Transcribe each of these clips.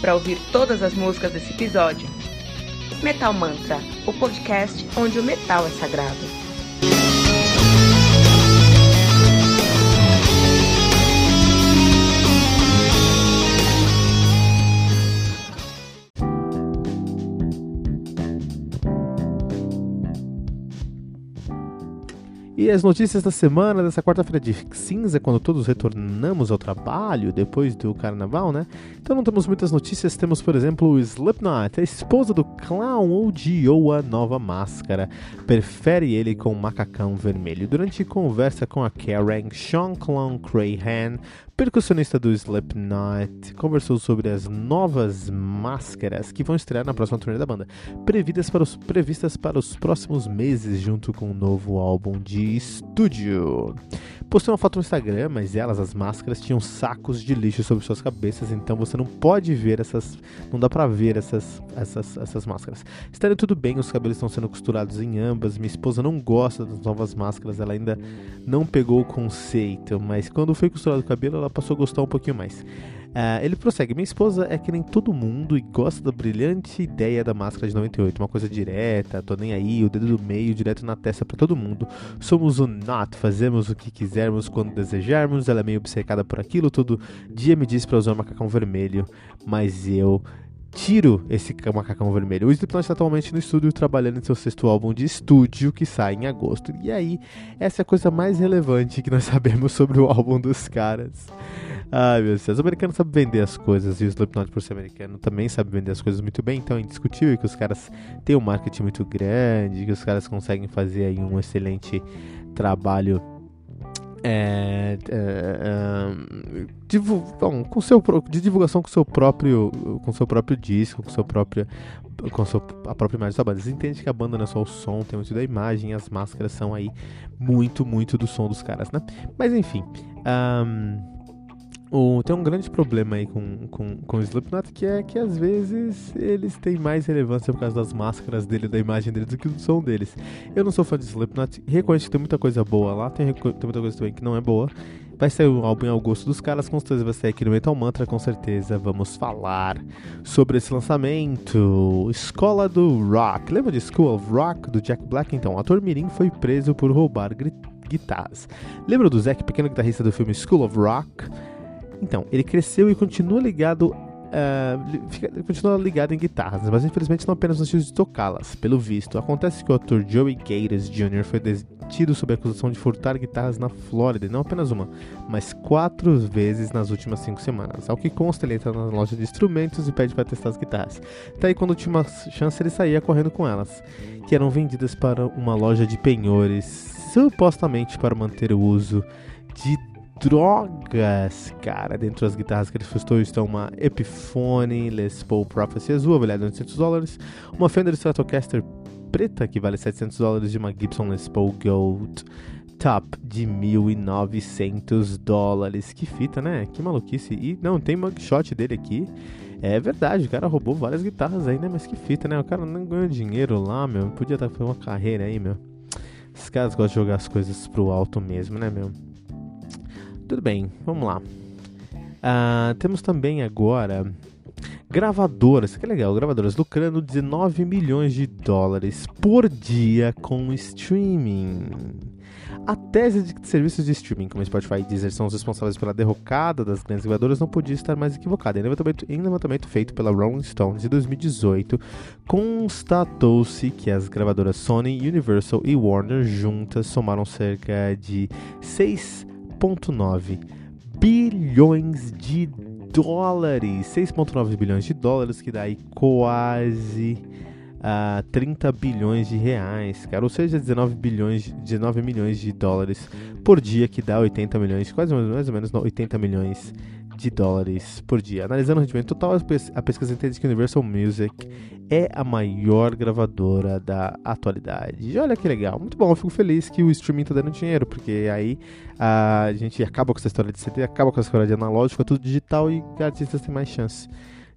para ouvir todas as músicas desse episódio. Metal Mantra, o podcast onde o metal é sagrado. E as notícias da semana, dessa quarta-feira de cinza, quando todos retornamos ao trabalho depois do carnaval, né? Então não temos muitas notícias. Temos, por exemplo, o Slipknot, a esposa do clown odiou a nova máscara. Prefere ele com macacão vermelho. Durante conversa com a Karen, Sean Clown Crahan percussionista do Slipknot, conversou sobre as novas máscaras que vão estrear na próxima turnê da banda, previstas para os, previstas para os próximos meses, junto com um novo álbum de estúdio. Postei uma foto no Instagram, mas elas, as máscaras, tinham sacos de lixo sobre suas cabeças, então você não pode ver essas. Não dá pra ver essas, essas, essas máscaras. Está tudo bem, os cabelos estão sendo costurados em ambas. Minha esposa não gosta das novas máscaras, ela ainda não pegou o conceito, mas quando foi costurado o cabelo, ela passou a gostar um pouquinho mais. Uh, ele prossegue: Minha esposa é que nem todo mundo e gosta da brilhante ideia da máscara de 98. Uma coisa direta, tô nem aí, o dedo do meio direto na testa para todo mundo. Somos o Not, fazemos o que quisermos quando desejarmos. Ela é meio obcecada por aquilo. Todo dia me diz para usar um macacão vermelho, mas eu tiro esse macacão vermelho. O Slipknot está atualmente no estúdio trabalhando em seu sexto álbum de estúdio que sai em agosto. E aí, essa é a coisa mais relevante que nós sabemos sobre o álbum dos caras. Ai meu Deus, os americanos sabem vender as coisas e o Slipknot, por ser americano, também sabe vender as coisas muito bem. Então é indiscutível que os caras têm um marketing muito grande, que os caras conseguem fazer aí um excelente trabalho é, é, é, bom, com seu, de divulgação com seu próprio com seu próprio disco, com seu próprio com a própria imagem da banda. Você entende que a banda não é só o som, tem muito da imagem, as máscaras são aí muito, muito do som dos caras, né? Mas enfim, um, o, tem um grande problema aí com, com, com o Slipknot, que é que às vezes eles têm mais relevância por causa das máscaras dele, da imagem deles, do que do som deles. Eu não sou fã de Slipknot, reconheço que tem muita coisa boa lá, tem, tem muita coisa também que não é boa. Vai ser um álbum ao gosto dos caras, com certeza vai ser aqui no Metal Mantra, com certeza vamos falar sobre esse lançamento. Escola do Rock. Lembra de School of Rock, do Jack Black? Então, o ator Mirim foi preso por roubar guitarras. Lembra do Zack, pequeno guitarrista do filme School of Rock? Então, ele cresceu e continua ligado Uh, fica, continua ligado em guitarras, mas infelizmente não apenas no estilo de tocá-las. Pelo visto, acontece que o ator Joey Gators Jr. foi detido sob a acusação de furtar guitarras na Flórida, e não apenas uma, mas quatro vezes nas últimas cinco semanas. Ao que consta, ele entra na loja de instrumentos e pede para testar as guitarras. Daí, quando tinha uma chance, ele saía correndo com elas, que eram vendidas para uma loja de penhores, supostamente para manter o uso de drogas, cara. Dentro das guitarras que ele fustou estão uma Epiphone Les Paul Prophecy azul, avaliada em 800 dólares, uma Fender Stratocaster preta, que vale 700 dólares, e uma Gibson Les Paul Gold Top de 1.900 dólares. Que fita, né? Que maluquice. E não, tem mugshot dele aqui. É verdade, o cara roubou várias guitarras aí, né? Mas que fita, né? O cara não ganhou dinheiro lá, meu. Podia estar fazendo uma carreira aí, meu. Esses caras gostam de jogar as coisas pro alto mesmo, né, meu? Tudo bem, vamos lá. Uh, temos também agora gravadoras, que legal, gravadoras lucrando 19 milhões de dólares por dia com streaming. A tese de que serviços de streaming como Spotify e Deezer são os responsáveis pela derrocada das grandes gravadoras não podia estar mais equivocada. Em levantamento, em levantamento feito pela Rolling Stone de 2018, constatou-se que as gravadoras Sony, Universal e Warner juntas somaram cerca de 6 6,9 bilhões de dólares. 6,9 bilhões de dólares, que dá aí quase uh, 30 bilhões de reais, cara. Ou seja, 19 bilhões, 19 milhões de dólares por dia, que dá 80 milhões, quase mais ou menos 80 milhões de dólares por dia. Analisando o rendimento total, a pesquisa entende que Universal Music é a maior gravadora da atualidade. E olha que legal, muito bom. Eu fico feliz que o streaming tá dando dinheiro, porque aí a gente acaba com essa história de CD, acaba com essa história de analógico, é tudo digital e artistas têm mais chance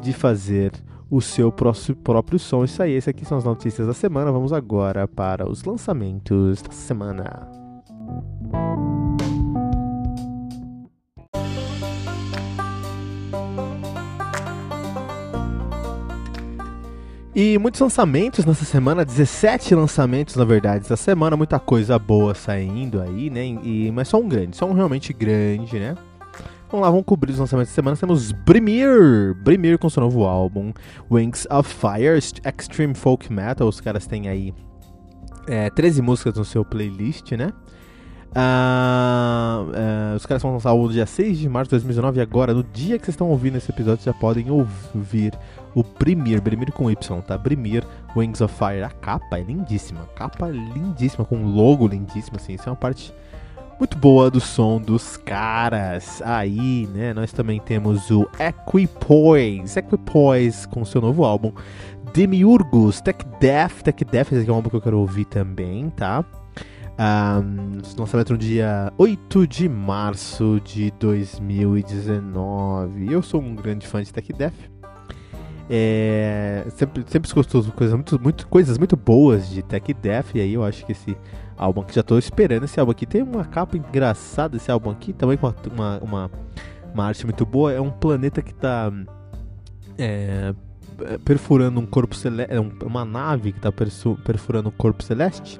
de fazer o seu próprio som. Isso aí, essas aqui são as notícias da semana. Vamos agora para os lançamentos da semana. E muitos lançamentos nessa semana, 17 lançamentos na verdade essa semana, muita coisa boa saindo aí, né? E, mas só um grande, só um realmente grande, né? Vamos lá, vamos cobrir os lançamentos da semana. Temos Brimir, Brimir com seu novo álbum, Wings of Fire, Extreme Folk Metal. Os caras têm aí é, 13 músicas no seu playlist, né? Uh, uh, os caras vão lançar o dia 6 de março de 2019 e agora, no dia que vocês estão ouvindo esse episódio, já podem ouvir o Brimir, Brimir com Y, tá? Brimir Wings of Fire. A capa é lindíssima, capa lindíssima, com um logo lindíssimo, assim. Isso é uma parte muito boa do som dos caras. Aí, né, nós também temos o Equipoise, Equipoise com seu novo álbum Demiurgos, Tech Death, Tech Death, esse aqui é um álbum que eu quero ouvir também, tá? Um, lançamento no dia 8 de março de 2019. Eu sou um grande fã de Tech Death. É, sempre, sempre gostoso coisas muito, muito, coisas muito boas de Tech Death. E aí eu acho que esse álbum que já estou esperando esse álbum aqui. Tem uma capa engraçada esse álbum aqui, também com uma, uma, uma arte muito boa. É um planeta que está é, perfurando um corpo celeste. É uma nave que está perfurando um corpo celeste.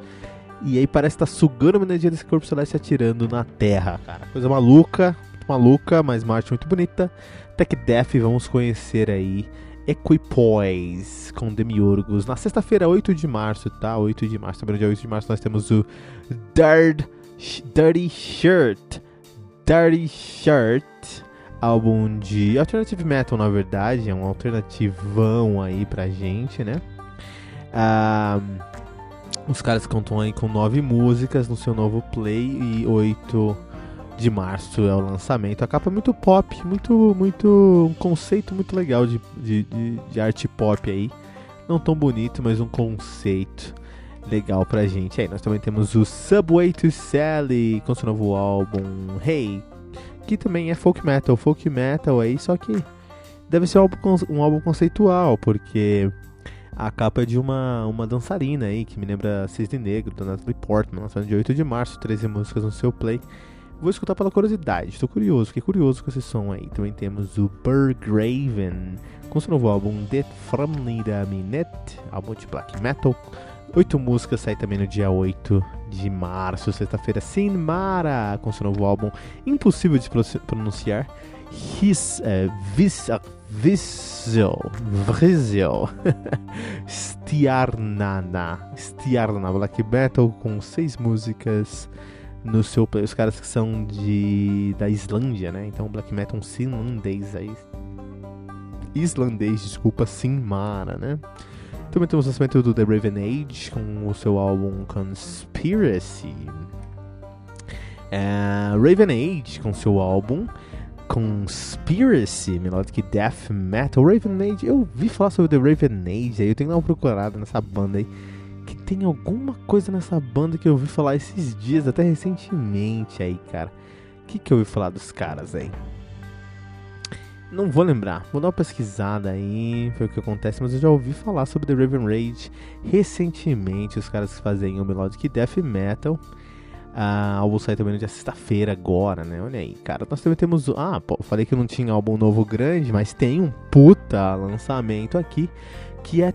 E aí parece estar tá sugando a energia desse corpo celeste atirando na Terra, cara. Coisa maluca, maluca, mas uma arte muito bonita. Tech Death, vamos conhecer aí Equipoise com Demiurgos. Na sexta-feira, 8 de março, tá? 8 de março, no dia 8 de março, nós temos o Dirt, Dirty Shirt. Dirty Shirt, álbum de alternative metal, na verdade, é um alternativão aí pra gente, né? Ah, os caras contam aí com nove músicas no seu novo play e 8 de março é o lançamento. A capa é muito pop, muito, muito um conceito muito legal de, de, de, de arte pop aí. Não tão bonito, mas um conceito legal pra gente. Aí nós também temos o Subway to Sally com seu novo álbum Hey, que também é folk metal, folk metal aí, só que deve ser um álbum, um álbum conceitual, porque a capa é de uma, uma dançarina aí, que me lembra Cisne Negro, da Natalie Portman, lançado dia 8 de março, 13 músicas no seu play. Vou escutar pela curiosidade, estou curioso, fiquei curioso com esse som aí. Também temos o Burgraven, com seu novo álbum The Framlida Minute, álbum de black metal. Oito músicas saem também no dia 8 de março, sexta-feira. Sinmara, com seu novo álbum Impossível de pronunciar. His, uh, vis, Vizio, Vizio, Stiarnana, Stiarnana, black metal com seis músicas no seu play. Os caras que são de da Islândia, né? Então black metal finlandês aí. Islandês, desculpa, Sinmara, né? Também temos o lançamento do The Raven Age com o seu álbum Conspiracy. É, Raven Age com seu álbum Conspiracy, Melodic Death Metal, Raven Age. Eu vi falar sobre The Raven Age, aí eu tenho que dar uma procurada nessa banda aí. Que tem alguma coisa nessa banda que eu ouvi falar esses dias, até recentemente aí, cara. O que, que eu ouvi falar dos caras aí? Não vou lembrar, vou dar uma pesquisada aí, foi o que acontece, mas eu já ouvi falar sobre The Raven Rage recentemente, os caras que fazem o Melodic Death Metal. Ah, álbum sai também no dia sexta-feira agora, né? Olha aí, cara. Nós também temos. Ah, pô, falei que não tinha álbum novo grande, mas tem um puta lançamento aqui que é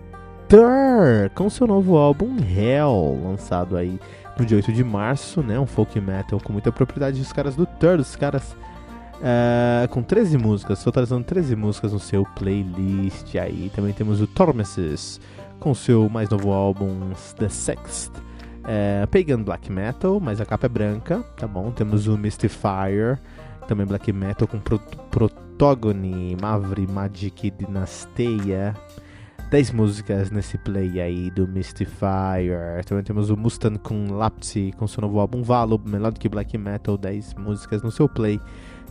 Tur, com seu novo álbum Hell, lançado aí no dia 8 de março, né? Um folk metal com muita propriedade dos caras do Tur, os caras. Uh, com 13 músicas, totalizando 13 músicas no seu playlist aí. Também temos o Tormesis com seu mais novo álbum The Sixth é, Pagan Black Metal, mas a capa é branca, tá bom? Temos o Mystifier, também Black Metal com Pro Protogony, Mavri Magic Dinasteia. 10 músicas nesse play aí do Mystifier. Também temos o Mustang com Lapsi com seu novo álbum Valor, Melodic Black Metal, 10 músicas no seu play.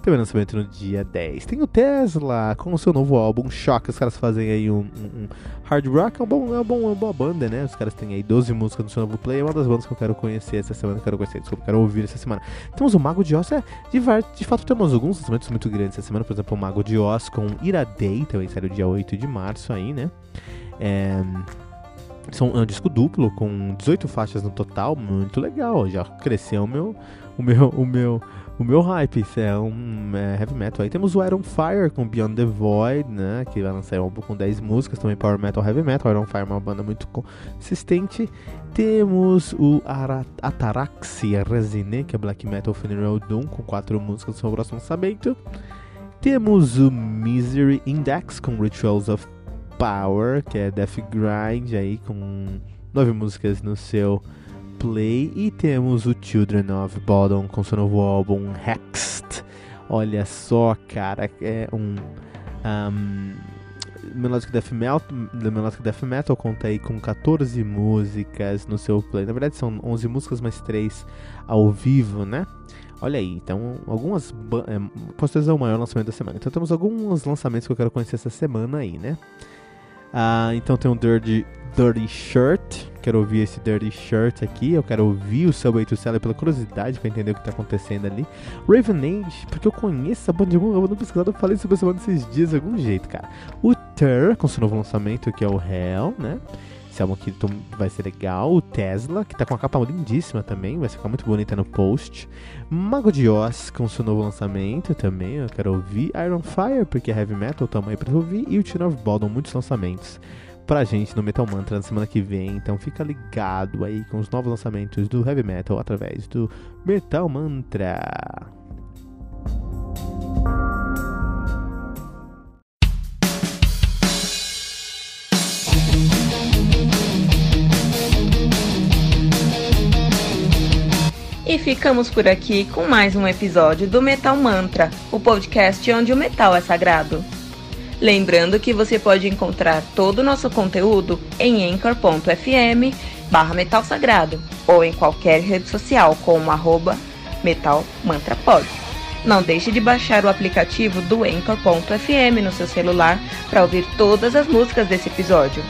Também lançamento no dia 10. Tem o Tesla com o seu novo álbum Shock. Os caras fazem aí um, um, um hard rock. É, um bom, é, um bom, é uma boa banda, né? Os caras têm aí 12 músicas no seu novo play. É uma das bandas que eu quero conhecer essa semana. Quero conhecer, desculpa, quero ouvir essa semana. Temos o Mago de Oz. É, de, de fato, temos alguns lançamentos muito grandes essa semana. Por exemplo, o Mago de Oz com Iradei. Também saiu dia 8 de março aí, né? É. São, é um disco duplo com 18 faixas no total, muito legal. Já cresceu o meu, o meu, o meu, o meu hype. É um é, heavy metal. Aí temos o Iron Fire com Beyond the Void, né? Que vai lançar um álbum com 10 músicas, também power metal, heavy metal. Iron Fire é uma banda muito consistente. Temos o Ataraxia Resine, que é black metal funeral doom, com 4 músicas no seu próximo lançamento. Temos o Misery Index com Rituals of Power, que é Death Grind aí com nove músicas no seu play e temos o Children of Bodom com seu novo álbum Hexed. Olha só, cara, é um, um Melodic Death Metal, Melodic Death Metal conta aí com 14 músicas no seu play. Na verdade são 11 músicas mais 3 ao vivo, né? Olha aí, então algumas. É, dizer o maior lançamento da semana. Então temos alguns lançamentos que eu quero conhecer essa semana aí, né? Ah, então tem um Dirty, Dirty Shirt. Quero ouvir esse Dirty Shirt aqui. Eu quero ouvir o Subway to Sell pela curiosidade para entender o que está acontecendo ali. Raven Age, porque eu conheço essa banda de algum banda pesquisada. Eu falei sobre essa banda esses dias de algum jeito, cara. O Ter, com seu novo lançamento, que é o Hell, né? Esse álbum aqui vai ser legal. O Tesla, que tá com uma capa lindíssima também, vai ficar muito bonita no post. Mago de Oz, com seu novo lançamento também, eu quero ouvir. Iron Fire, porque é heavy metal também pra ouvir. E o Tune of Baldon, muitos lançamentos pra gente no Metal Mantra na semana que vem. Então fica ligado aí com os novos lançamentos do heavy metal através do Metal Mantra. E ficamos por aqui com mais um episódio do Metal Mantra, o podcast onde o metal é sagrado. Lembrando que você pode encontrar todo o nosso conteúdo em anchor.fm barra Metal Sagrado ou em qualquer rede social como arroba Metal Mantra Pod. Não deixe de baixar o aplicativo do Anchor.fm no seu celular para ouvir todas as músicas desse episódio.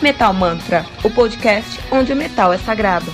Metal Mantra, o podcast onde o metal é sagrado.